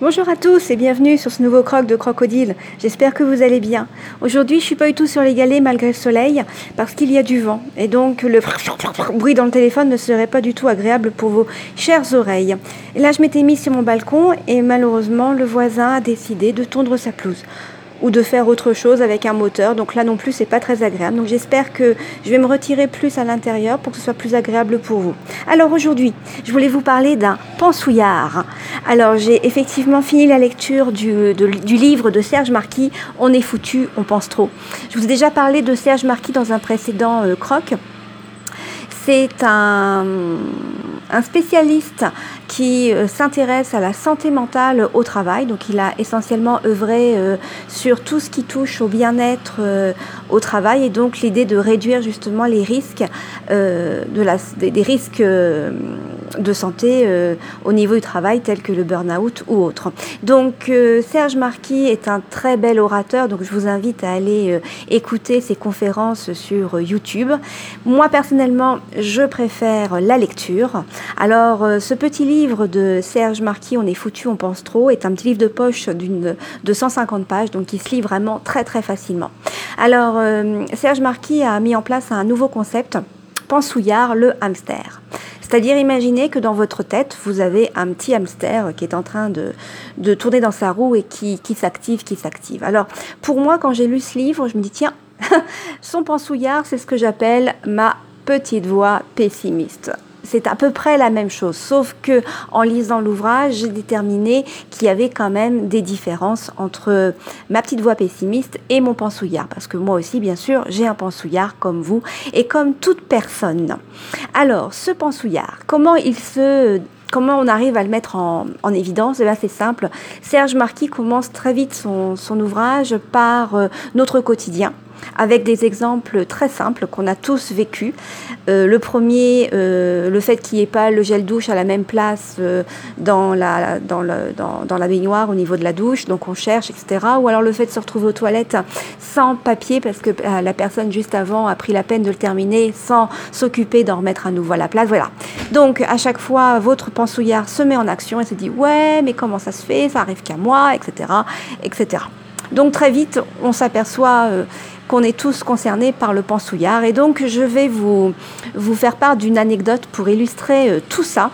Bonjour à tous et bienvenue sur ce nouveau croc de crocodile. J'espère que vous allez bien. Aujourd'hui, je suis pas du tout sur les galets malgré le soleil parce qu'il y a du vent et donc le bruit dans le téléphone ne serait pas du tout agréable pour vos chères oreilles. Là, je m'étais mise sur mon balcon et malheureusement, le voisin a décidé de tondre sa pelouse ou de faire autre chose avec un moteur. Donc là non plus, c'est pas très agréable. Donc j'espère que je vais me retirer plus à l'intérieur pour que ce soit plus agréable pour vous. Alors aujourd'hui, je voulais vous parler d'un pensouillard. Alors j'ai effectivement fini la lecture du, du, livre de Serge Marquis, On est foutu, on pense trop. Je vous ai déjà parlé de Serge Marquis dans un précédent euh, croc. C'est un, un spécialiste qui euh, s'intéresse à la santé mentale au travail. Donc il a essentiellement œuvré euh, sur tout ce qui touche au bien-être euh, au travail et donc l'idée de réduire justement les risques, de des, risques de santé au niveau du travail tels que le burn-out ou autre. Donc Serge Marquis est un très bel orateur, donc je vous invite à aller écouter ses conférences sur YouTube. Moi personnellement, je préfère la lecture. Alors ce petit livre livre de Serge Marquis, On est foutu, on pense trop, est un petit livre de poche d'une de 150 pages, donc qui se lit vraiment très très facilement. Alors, euh, Serge Marquis a mis en place un nouveau concept, pensouillard, le hamster. C'est-à-dire, imaginez que dans votre tête, vous avez un petit hamster qui est en train de, de tourner dans sa roue et qui, qui s'active, qui s'active. Alors, pour moi, quand j'ai lu ce livre, je me dis, tiens, son pensouillard, c'est ce que j'appelle ma petite voix pessimiste c'est à peu près la même chose, sauf que en lisant l'ouvrage, j'ai déterminé qu'il y avait quand même des différences entre ma petite voix pessimiste et mon pensouillard, parce que moi aussi, bien sûr, j'ai un pensouillard comme vous et comme toute personne. Alors, ce pensouillard, comment il comment on arrive à le mettre en, évidence? Eh C'est simple. Serge Marquis commence très vite son, ouvrage par euh, notre quotidien avec des exemples très simples qu'on a tous vécu. Euh, le premier, euh, le fait qu'il n'y ait pas le gel douche à la même place euh, dans, la, dans, le, dans, dans, la baignoire au niveau de la douche, donc on cherche, etc. Ou alors le fait de se retrouver aux toilettes sans papier parce que la personne juste avant a pris la peine de le terminer sans s'occuper d'en remettre à nouveau à la place. Voilà. Donc à chaque fois, votre pensouillard se met en action et se dit ouais, mais comment ça se fait? Ça arrive qu'à moi, etc., etc. Donc très vite, on s'aperçoit qu'on est tous concernés par le pensouillard. Et donc, je vais vous, vous faire part d'une anecdote pour illustrer euh, tout ça.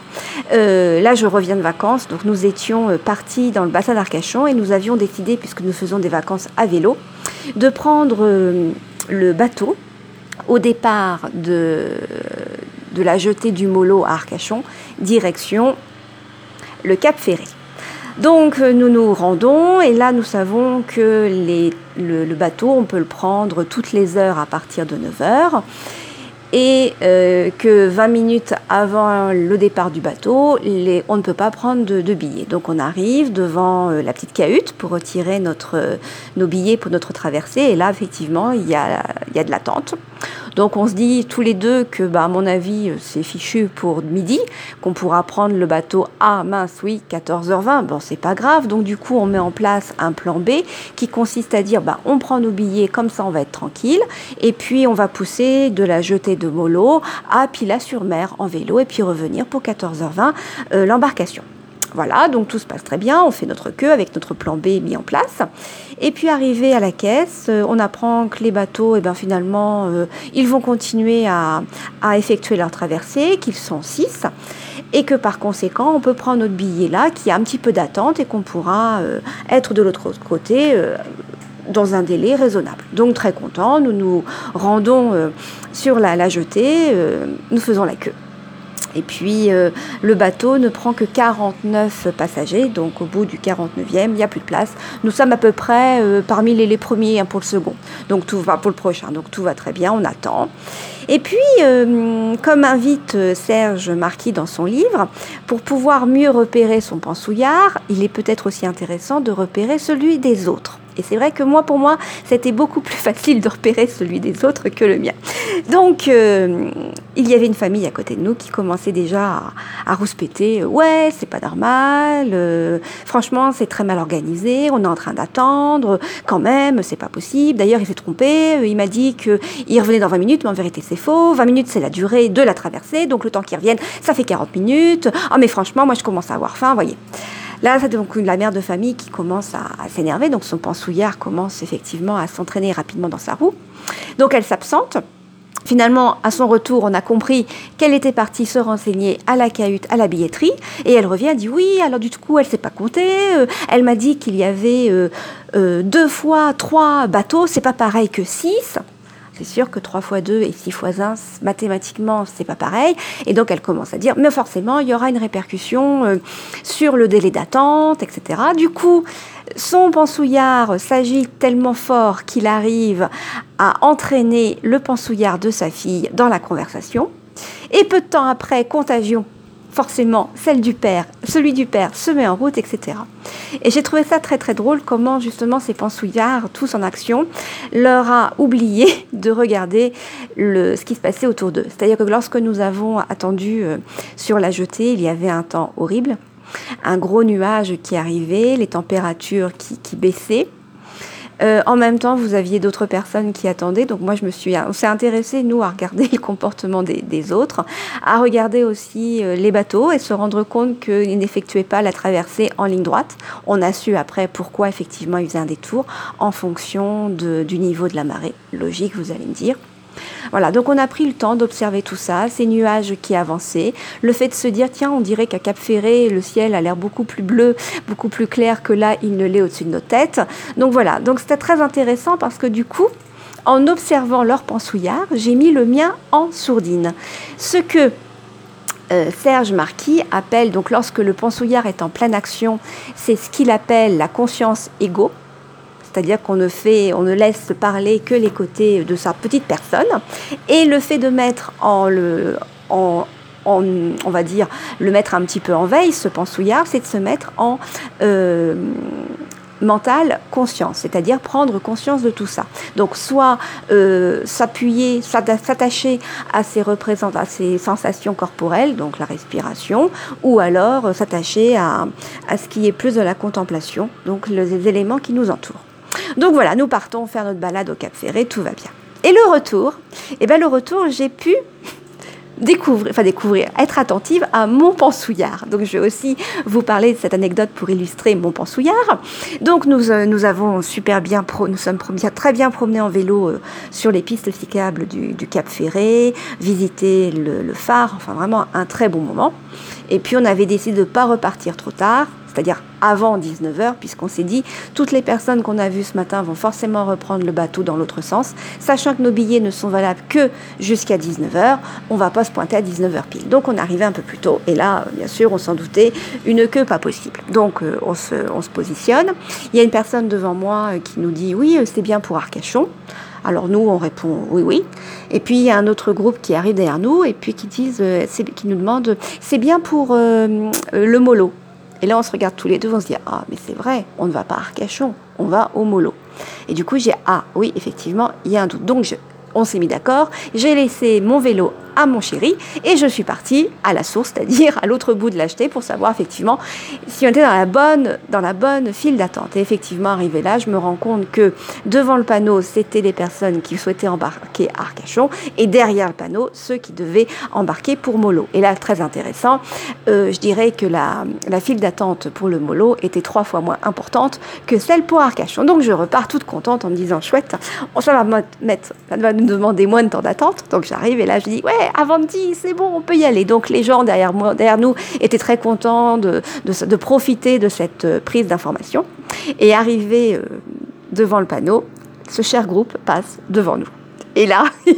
Euh, là, je reviens de vacances. Donc, nous étions euh, partis dans le bassin d'Arcachon et nous avions décidé, puisque nous faisons des vacances à vélo, de prendre le bateau au départ de, de la jetée du Molo à Arcachon, direction le Cap Ferré. Donc nous nous rendons et là nous savons que le, bateau, on peut le prendre toutes les heures à partir de 9 heures et euh, que 20 minutes avant le départ du bateau, on ne peut pas prendre de, billets. Donc on arrive devant euh, la petite cahute pour retirer notre, nos billets pour notre traversée et là effectivement il y a, il y a de l'attente. Donc on se dit tous les deux que, bah, à mon avis, c'est fichu pour midi, qu'on pourra prendre le bateau à mince, oui, 14h20. Bon, c'est pas grave. Donc du coup, on met en place un plan B qui consiste à dire, bah, on prend nos billets, comme ça on va être tranquille. Et puis on va pousser de la jetée de Molo à Pilat-sur-Mer en vélo et puis revenir pour 14h20 euh, l'embarcation. Voilà, donc tout se passe très bien, on fait notre queue avec notre plan B mis en place. Et puis arrivé à la caisse, euh, on apprend que les bateaux, eh ben, finalement, euh, ils vont continuer à, effectuer leur traversée, qu'ils sont six, et que par conséquent, on peut prendre notre billet là, qui a un petit peu d'attente, et qu'on pourra euh, être de l'autre côté dans un délai raisonnable. Donc très content, nous nous rendons sur la jetée, nous faisons la queue. Et puis euh, le bateau ne prend que 49 passagers, donc au bout du 49e, il n'y a plus de place. Nous sommes à peu près euh, parmi les, premiers hein, pour le second, donc tout va pour le prochain, donc tout va très bien, on attend. Et puis, euh, comme invite Serge Marquis dans son livre, pour pouvoir mieux repérer son pensouillard, il est peut-être aussi intéressant de repérer celui des autres. Et c'est vrai que moi, pour moi, c'était beaucoup plus facile de repérer celui des autres que le mien. Donc, euh, il y avait une famille à côté de nous qui commençait déjà à, rouspéter. Ouais, c'est pas normal. Euh, franchement, c'est très mal organisé. On est en train d'attendre. Quand même, c'est pas possible. D'ailleurs, il s'est trompé. Euh, il m'a dit qu'il revenait dans 20 minutes, mais en vérité, c'est faux. 20 minutes, c'est la durée de la traversée. Donc, le temps qu'il revienne, ça fait 40 minutes. Ah, mais franchement, moi, je commence à avoir faim, voyez. Là, c'est donc la mère de famille qui commence à, s'énerver, donc son pensouillard commence effectivement à s'entraîner rapidement dans sa roue. Donc elle s'absente. Finalement, à son retour, on a compris qu'elle était partie se renseigner à la cahute, à la billetterie, et elle revient, dit oui, alors du coup, elle ne s'est pas compter. Euh, elle m'a dit qu'il y avait euh, euh, deux fois trois bateaux, c'est pas pareil que six. C'est sûr que 3 fois 2 et 6 fois 1, mathématiquement, c'est pas pareil. Et donc, elle commence à dire, mais forcément, il y aura une répercussion sur le délai d'attente, etc. Du coup, son pensouillard s'agite tellement fort qu'il arrive à entraîner le pensouillard de sa fille dans la conversation. Et peu de temps après, contagion, forcément, celle du père, celui du père se met en route, etc. Et j'ai trouvé ça très très drôle comment justement ces pensouillards, tous en action, leur a oublié de regarder le, ce qui se passait autour d'eux. C'est-à-dire que lorsque nous avons attendu euh, sur la jetée, il y avait un temps horrible un gros nuage qui arrivait, les températures qui, baissaient. Euh, en même temps, vous aviez d'autres personnes qui attendaient. Donc moi, je me suis, on s'est intéressé nous à regarder le comportement des, autres, à regarder aussi euh, les bateaux et se rendre compte qu'ils n'effectuaient pas la traversée en ligne droite. On a su après pourquoi effectivement ils faisaient un détour en fonction du niveau de la marée. Logique, vous allez me dire. Voilà, donc on a pris le temps d'observer tout ça, ces nuages qui avançaient, le fait de se dire, tiens, on dirait qu'à Cap Ferré, le ciel a l'air beaucoup plus bleu, beaucoup plus clair que là, il ne l'est au-dessus de nos têtes. Donc voilà, donc c'était très intéressant parce que du coup, en observant leur pensouillard, j'ai mis le mien en sourdine. Ce que euh, Serge Marquis appelle, donc lorsque le pensouillard est en pleine action, c'est ce qu'il appelle la conscience égo c'est-à-dire qu'on ne fait, on ne laisse parler que les côtés de sa petite personne, et le fait de mettre en le, en, on va dire, le mettre un petit peu en veille, ce pensouillard, c'est de se mettre en euh, mental conscience, c'est-à-dire prendre conscience de tout ça. Donc soit euh, s'appuyer, s'attacher à ces représentations, à ces sensations corporelles, donc la respiration, ou alors s'attacher à, à ce qui est plus de la contemplation, donc les éléments qui nous entourent. Donc voilà, nous partons faire notre balade au Cap Ferré, tout va bien. Et le retour, eh bien le retour, j'ai pu découvrir, enfin découvrir, être attentive à mon pensouillard. Donc je vais aussi vous parler de cette anecdote pour illustrer mon pensouillard. Donc nous, euh, nous avons super bien, nous sommes très bien promenés en vélo euh, sur les pistes cyclables du, Cap Ferré, visiter le, le, phare, enfin vraiment un très bon moment. Et puis on avait décidé de ne pas repartir trop tard c'est-à-dire avant 19h, puisqu'on s'est dit, toutes les personnes qu'on a vues ce matin vont forcément reprendre le bateau dans l'autre sens, sachant que nos billets ne sont valables que jusqu'à 19h, on va pas se pointer à 19h pile. Donc on arrivait un peu plus tôt, et là, bien sûr, on s'en doutait, une queue pas possible. Donc euh, on, se, on se positionne. Il y a une personne devant moi euh, qui nous dit, oui, euh, c'est bien pour Arcachon. Alors nous, on répond oui, oui. Et puis il y a un autre groupe qui arrive derrière nous et puis qui nous demande, c'est bien pour le mollo. Et là, on se regarde tous les deux, on se dit Ah, mais c'est vrai, on ne va pas à Arcachon, on va au Molo. Et du coup, j'ai Ah, oui, effectivement, il y a un doute. Donc, on s'est mis d'accord. J'ai laissé mon vélo à mon chéri et je suis partie à la source, c'est-à-dire à, l'autre bout de l'acheter pour savoir effectivement si on était dans la bonne, dans la bonne file d'attente. Et effectivement, arrivé là, je me rends compte que devant le panneau, c'était les personnes qui souhaitaient embarquer à Arcachon et derrière le panneau, ceux qui devaient embarquer pour Molo. Et là, très intéressant, euh, je dirais que la, la file d'attente pour le Molo était trois fois moins importante que celle pour Arcachon. Donc je repars toute contente en me disant chouette, ça va, mettre, ça va nous demander moins de temps d'attente. Donc j'arrive et là je dis ouais, avant 10, c'est bon, on peut y aller. Donc les gens derrière, moi, derrière nous étaient très contents de, de, profiter de cette euh, prise d'information. Et arrivé euh, devant le panneau, ce cher groupe passe devant nous. Et là,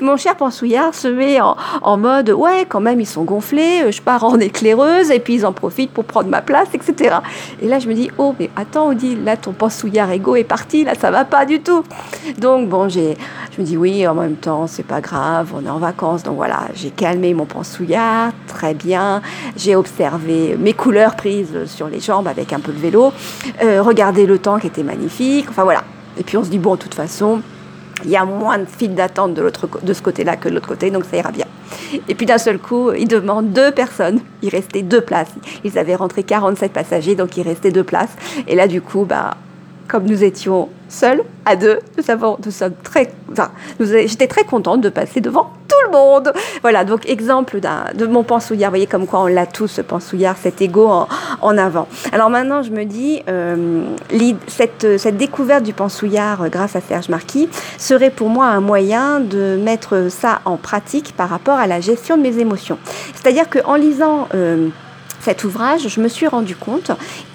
mon cher pensouillard se met en, mode ouais, quand même, ils sont gonflés, euh, je pars en éclaireuse, et puis ils en profitent pour prendre ma place, etc. Et là, je me dis oh, mais attends, Odile, là, ton pensouillard égo est parti, là, ça va pas du tout. Donc, bon, j'ai, je me dis oui, en même temps, c'est pas grave, on est en vacances, donc voilà, j'ai calmé mon pensouillard, très bien. J'ai observé mes couleurs prises sur les jambes avec un peu de vélo, euh, regardé le temps qui était magnifique, enfin voilà. Et puis on se dit bon, de toute façon, il y a moins de files d'attente de, ce côté-là que de l'autre côté, donc ça ira bien. Et puis d'un seul coup, ils demandent deux personnes. Il restait deux places. Ils avaient rentré 47 passagers, donc il restait deux places. Et là, du coup, bah, comme nous étions seuls, à deux, nous, avons, nous sommes très, enfin, j'étais très contente de passer devant tous le monde. Voilà, donc exemple de mon pensouillard. Vous voyez comme quoi on l'a tous, ce pensouillard, cet ego en, avant. Alors maintenant, je me dis, euh, cette, cette découverte du pensouillard euh, grâce à Serge Marquis serait pour moi un moyen de mettre ça en pratique par rapport à la gestion de mes émotions. C'est-à-dire qu'en lisant... Euh, cet ouvrage, je me suis rendu compte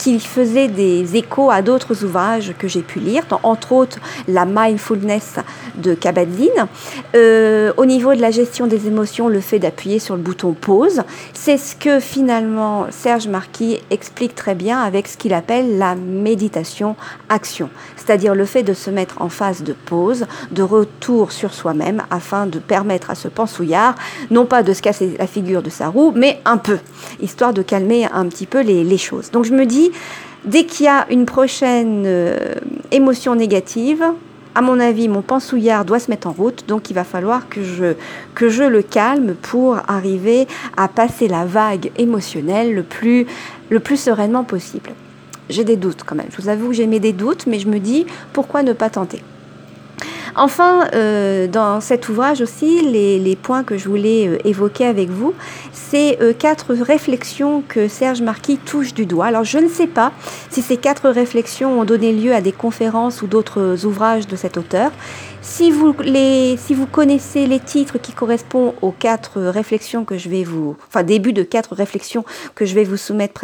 qu'il faisait des échos à d'autres ouvrages que j'ai pu lire, entre autres la mindfulness de Kabat-Zinn. Euh, au niveau de la gestion des émotions, le fait d'appuyer sur le bouton pause, c'est ce que finalement Serge Marquis explique très bien avec ce qu'il appelle la méditation action, c'est-à-dire le fait de se mettre en phase de pause, de retour sur soi-même afin de permettre à ce pensouillard non pas de se casser la figure de sa roue, mais un peu, histoire de calmer un petit peu les, choses. Donc je me dis, dès qu'il y a une prochaine euh, émotion négative, à mon avis, mon pensouillard doit se mettre en route, donc il va falloir que je, le calme pour arriver à passer la vague émotionnelle le plus, le plus sereinement possible. J'ai des doutes quand même, je vous avoue que j'ai des doutes, mais je me dis, pourquoi ne pas tenter? Enfin, euh, dans cet ouvrage aussi, les, points que je voulais euh, évoquer avec vous, c'est euh, quatre réflexions que Serge Marquis touche du doigt. Alors, je ne sais pas si ces quatre réflexions ont donné lieu à des conférences ou d'autres ouvrages de cet auteur. Si vous, les, si vous connaissez les titres qui correspondent aux quatre réflexions que je vais vous, enfin début de quatre réflexions que je vais vous soumettre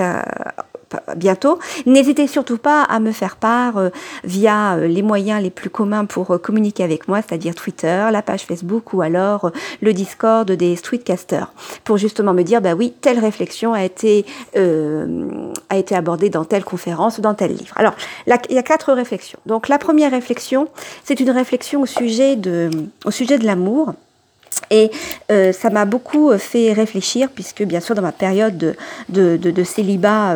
bientôt. N'hésitez surtout pas à me faire part euh, via euh, les moyens les plus communs pour euh, communiquer avec moi, c'est-à-dire Twitter, la page Facebook ou alors le Discord des streetcasters, pour justement me dire, bah oui, telle réflexion a été, a été abordée dans telle conférence ou dans tel livre. Alors, il y a quatre réflexions. Donc la première réflexion, c'est une réflexion au sujet au sujet de l'amour. Et euh, ça m'a beaucoup euh, fait réfléchir, puisque bien sûr dans ma période de, de, célibat,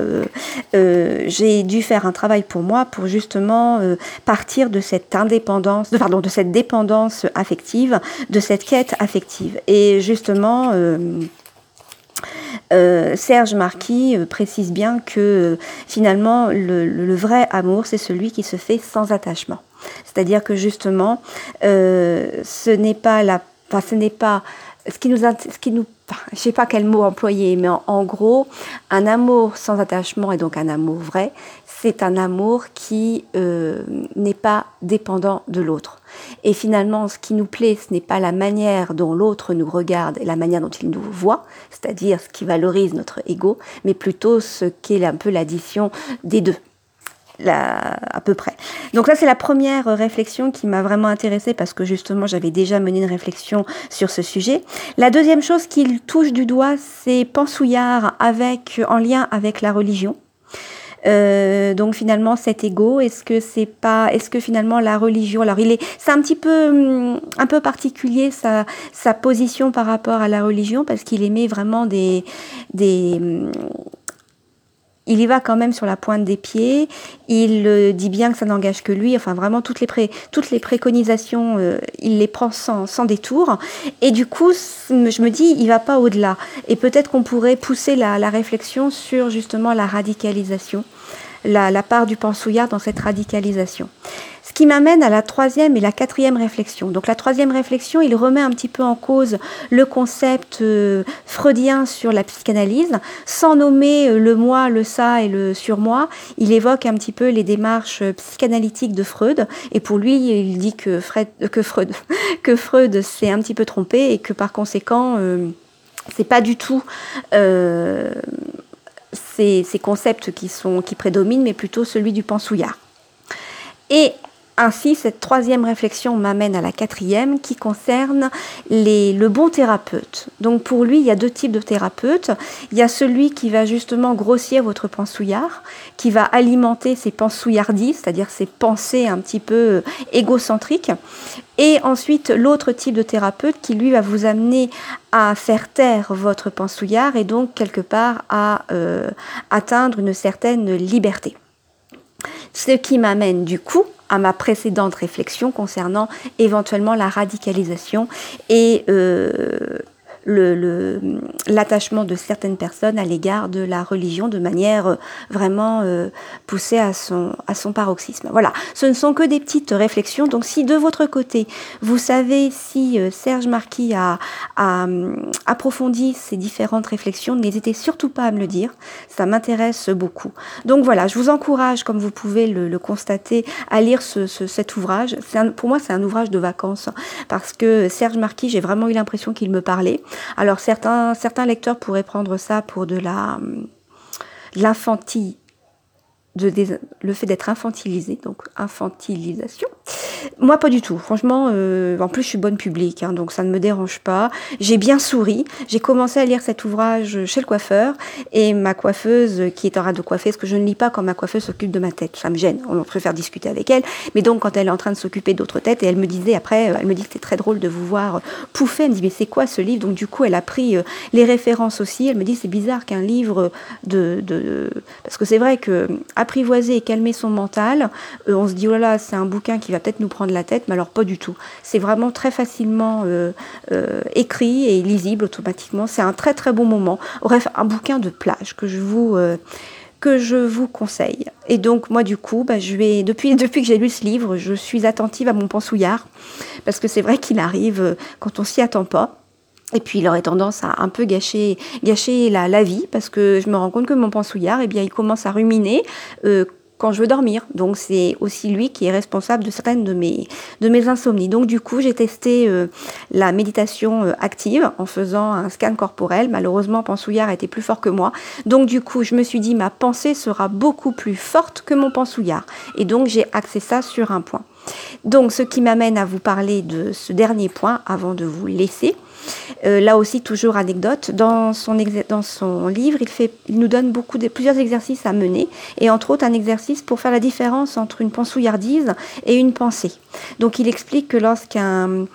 euh, j'ai dû faire un travail pour moi pour justement partir de cette indépendance, de, pardon, de cette dépendance affective, de cette quête affective. Et justement, Serge Marquis précise bien que finalement le, vrai amour, c'est celui qui se fait sans attachement. C'est-à-dire que justement, ce n'est pas la Enfin, ce n'est pas ce qui nous, ce qui nous, je sais pas quel mot employer, mais en, gros, un amour sans attachement et donc un amour vrai, c'est un amour qui euh, n'est pas dépendant de l'autre. Et finalement, ce qui nous plaît, ce n'est pas la manière dont l'autre nous regarde et la manière dont il nous voit, c'est-à-dire ce qui valorise notre ego, mais plutôt ce qu'est un peu l'addition des deux à peu près. Donc là, c'est la première réflexion qui m'a vraiment intéressée parce que justement, j'avais déjà mené une réflexion sur ce sujet. La deuxième chose qu'il touche du doigt, c'est Pansouillard avec, en lien avec la religion. Euh, donc finalement cet ego, est-ce que c'est pas, est-ce que finalement la religion, alors il est, c'est un petit peu, hum, un peu particulier sa, sa position par rapport à la religion parce qu'il émet vraiment des, des, hum, il y va quand même sur la pointe des pieds. Il euh, dit bien que ça n'engage que lui. Enfin, vraiment, toutes les, préconisations, euh, il les prend sans, détour. Et du coup, je me dis, il va pas au-delà. Et peut-être qu'on pourrait pousser la, la, réflexion sur justement la radicalisation, la, la part du pensouillard dans cette radicalisation. Qui m'amène à la troisième et la quatrième réflexion. Donc la troisième réflexion, il remet un petit peu en cause le concept euh, freudien sur la psychanalyse, sans nommer euh, le moi, le ça et le surmoi. Il évoque un petit peu les démarches psychanalytiques de Freud, et pour lui, il dit que, que Freud, que Freud s'est un petit peu trompé et que par conséquent, euh, c'est pas du tout ces, ces, concepts qui, sont, qui prédominent, mais plutôt celui du pensouillard. Et ainsi, cette troisième réflexion m'amène à la quatrième qui concerne le bon thérapeute. Donc pour lui, il y a deux types de thérapeutes. Il y a celui qui va justement grossir votre pensouillard, qui va alimenter ses pensouillardies, c'est-à-dire ses pensées un petit peu euh, égocentriques. Et ensuite, l'autre type de thérapeute qui lui va vous amener à faire taire votre pensouillard et donc quelque part à euh, atteindre une certaine liberté. Ce qui m'amène du coup à ma précédente réflexion concernant éventuellement la radicalisation et euh, l'attachement de certaines personnes à l'égard de la religion de manière euh, vraiment euh, poussée à son, à son paroxysme. Voilà, ce ne sont que des petites réflexions. Donc si de votre côté, vous savez si euh, Serge Marquis a, approfondi ces différentes réflexions, n'hésitez surtout pas à me le dire. Ça m'intéresse beaucoup. Donc voilà, je vous encourage, comme vous pouvez le, constater, à lire cet ouvrage. pour moi, c'est un ouvrage de vacances parce que Serge Marquis, j'ai vraiment eu l'impression qu'il me parlait. Alors certains, certains lecteurs pourraient prendre ça pour de la l'infantile le fait d'être infantilisé, donc infantilisation. Moi, pas du tout. Franchement, euh, en plus, je suis bonne publique, hein, donc ça ne me dérange pas. J'ai bien souri. J'ai commencé à lire cet ouvrage chez le coiffeur et ma coiffeuse, qui est en train de coiffer, parce que je ne lis pas quand ma coiffeuse s'occupe de ma tête. Ça me gêne. On préfère discuter avec elle. Mais donc, quand elle est en train de s'occuper d'autres têtes, et elle me disait après, elle me dit que c'est très drôle de vous voir pouffer. Elle me dit, mais c'est quoi ce livre? Donc, du coup, elle a pris euh, les références aussi. Elle me dit, c'est bizarre qu'un livre de, Parce que c'est vrai que apprivoiser et calmer son mental, euh, on se dit, oh là là, c'est un bouquin qui va peut-être nous prendre la tête, mais alors pas du tout. C'est vraiment très facilement euh, euh, écrit et lisible automatiquement. C'est un très très bon moment. Bref, un bouquin de plage que je vous que je vous conseille. Et donc moi du coup, bah, je vais depuis depuis que j'ai lu ce livre, je suis attentive à mon pensouillard parce que c'est vrai qu'il arrive quand on s'y attend pas. Et puis il aurait tendance à un peu gâcher, gâcher la, la vie parce que je me rends compte que mon pensouillard, eh bien, il commence à ruminer euh, quand je veux dormir. Donc c'est aussi lui qui est responsable de certaines de mes, de mes insomnies. Donc du coup, j'ai testé euh, la méditation euh, active en faisant un scan corporel. Malheureusement, Pansouillard était plus fort que moi. Donc du coup, je me suis dit, ma pensée sera beaucoup plus forte que mon Pansouillard. Et donc j'ai axé ça sur un point. Donc ce qui m'amène à vous parler de ce dernier point avant de vous laisser. Euh, là aussi, toujours anecdote, dans son, dans son livre, il, fait, il nous donne beaucoup de, plusieurs exercices à mener, et entre autres un exercice pour faire la différence entre une pensouillardise et une pensée. Donc il explique que lorsqu'un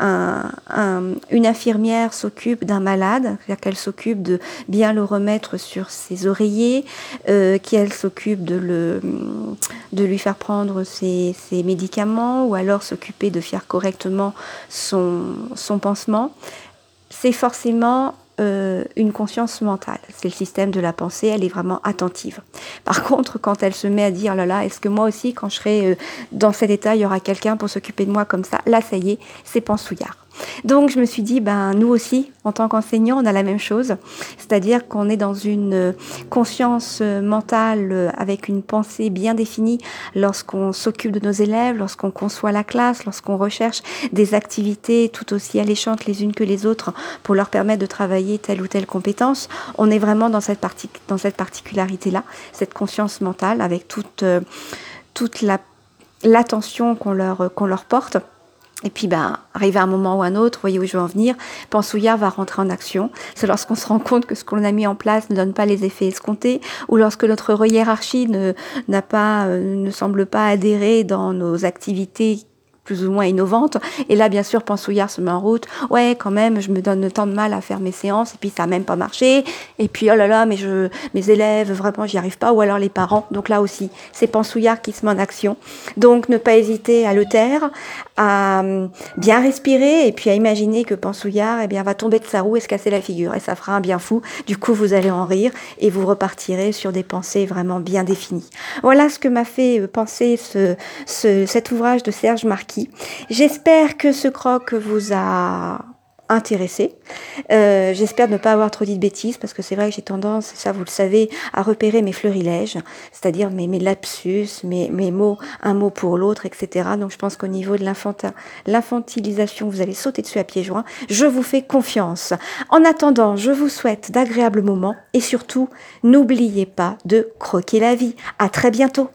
une infirmière s'occupe d'un malade, c'est-à-dire qu'elle s'occupe de bien le remettre sur ses oreillers, euh, qu'elle s'occupe de, le, de lui faire prendre ses, ses médicaments ou alors s'occuper de faire correctement son, son pansement, c'est forcément euh, une conscience mentale. C'est le système de la pensée, elle est vraiment attentive. Par contre, quand elle se met à dire, là là, est-ce que moi aussi, quand je serai euh, dans cet état, il y aura quelqu'un pour s'occuper de moi comme ça? Là, ça y est, c'est pensouillard. Donc je me suis dit, ben, nous aussi, en tant qu'enseignants, on a la même chose, c'est-à-dire qu'on est dans une conscience mentale avec une pensée bien définie lorsqu'on s'occupe de nos élèves, lorsqu'on conçoit la classe, lorsqu'on recherche des activités tout aussi alléchantes les unes que les autres pour leur permettre de travailler telle ou telle compétence. On est vraiment dans cette, particularité-là, cette conscience mentale avec toute, l'attention qu'on leur porte. Et puis, ben, arrivé à un moment ou un autre, voyez où je veux en venir, Pensouillard va rentrer en action. C'est lorsqu'on se rend compte que ce qu'on a mis en place ne donne pas les effets escomptés, ou lorsque notre hiérarchie ne, n'a pas, euh, ne semble pas adhérer dans nos activités plus ou moins innovante. Et là, bien sûr, Pensouillard se met en route. Ouais, quand même, je me donne tant de mal à faire mes séances, et puis ça n'a même pas marché. Et puis, oh là là, mais je, mes élèves, vraiment, j'y arrive pas. Ou alors les parents. Donc là aussi, c'est Pensouillard qui se met en action. Donc, ne pas hésiter à le taire, à hum, bien respirer, et puis à imaginer que Pensouillard, eh bien, va tomber de sa roue et se casser la figure. Et ça fera un bien fou. Du coup, vous allez en rire, et vous repartirez sur des pensées vraiment bien définies. Voilà ce que m'a fait euh, penser ce, ce, cet ouvrage de Serge Marquis J'espère que ce croc vous a intéressé. Euh, j'espère ne pas avoir trop dit de bêtises parce que c'est vrai que j'ai tendance, ça vous le savez, à repérer mes fleurilèges, c'est-à-dire mes, mes lapsus, mes, mes mots, un mot pour l'autre, etc. Donc je pense qu'au niveau de l'infantilisation, vous allez sauter dessus à pieds joints. Je vous fais confiance. En attendant, je vous souhaite d'agréables moments et surtout, n'oubliez pas de croquer la vie. À très bientôt.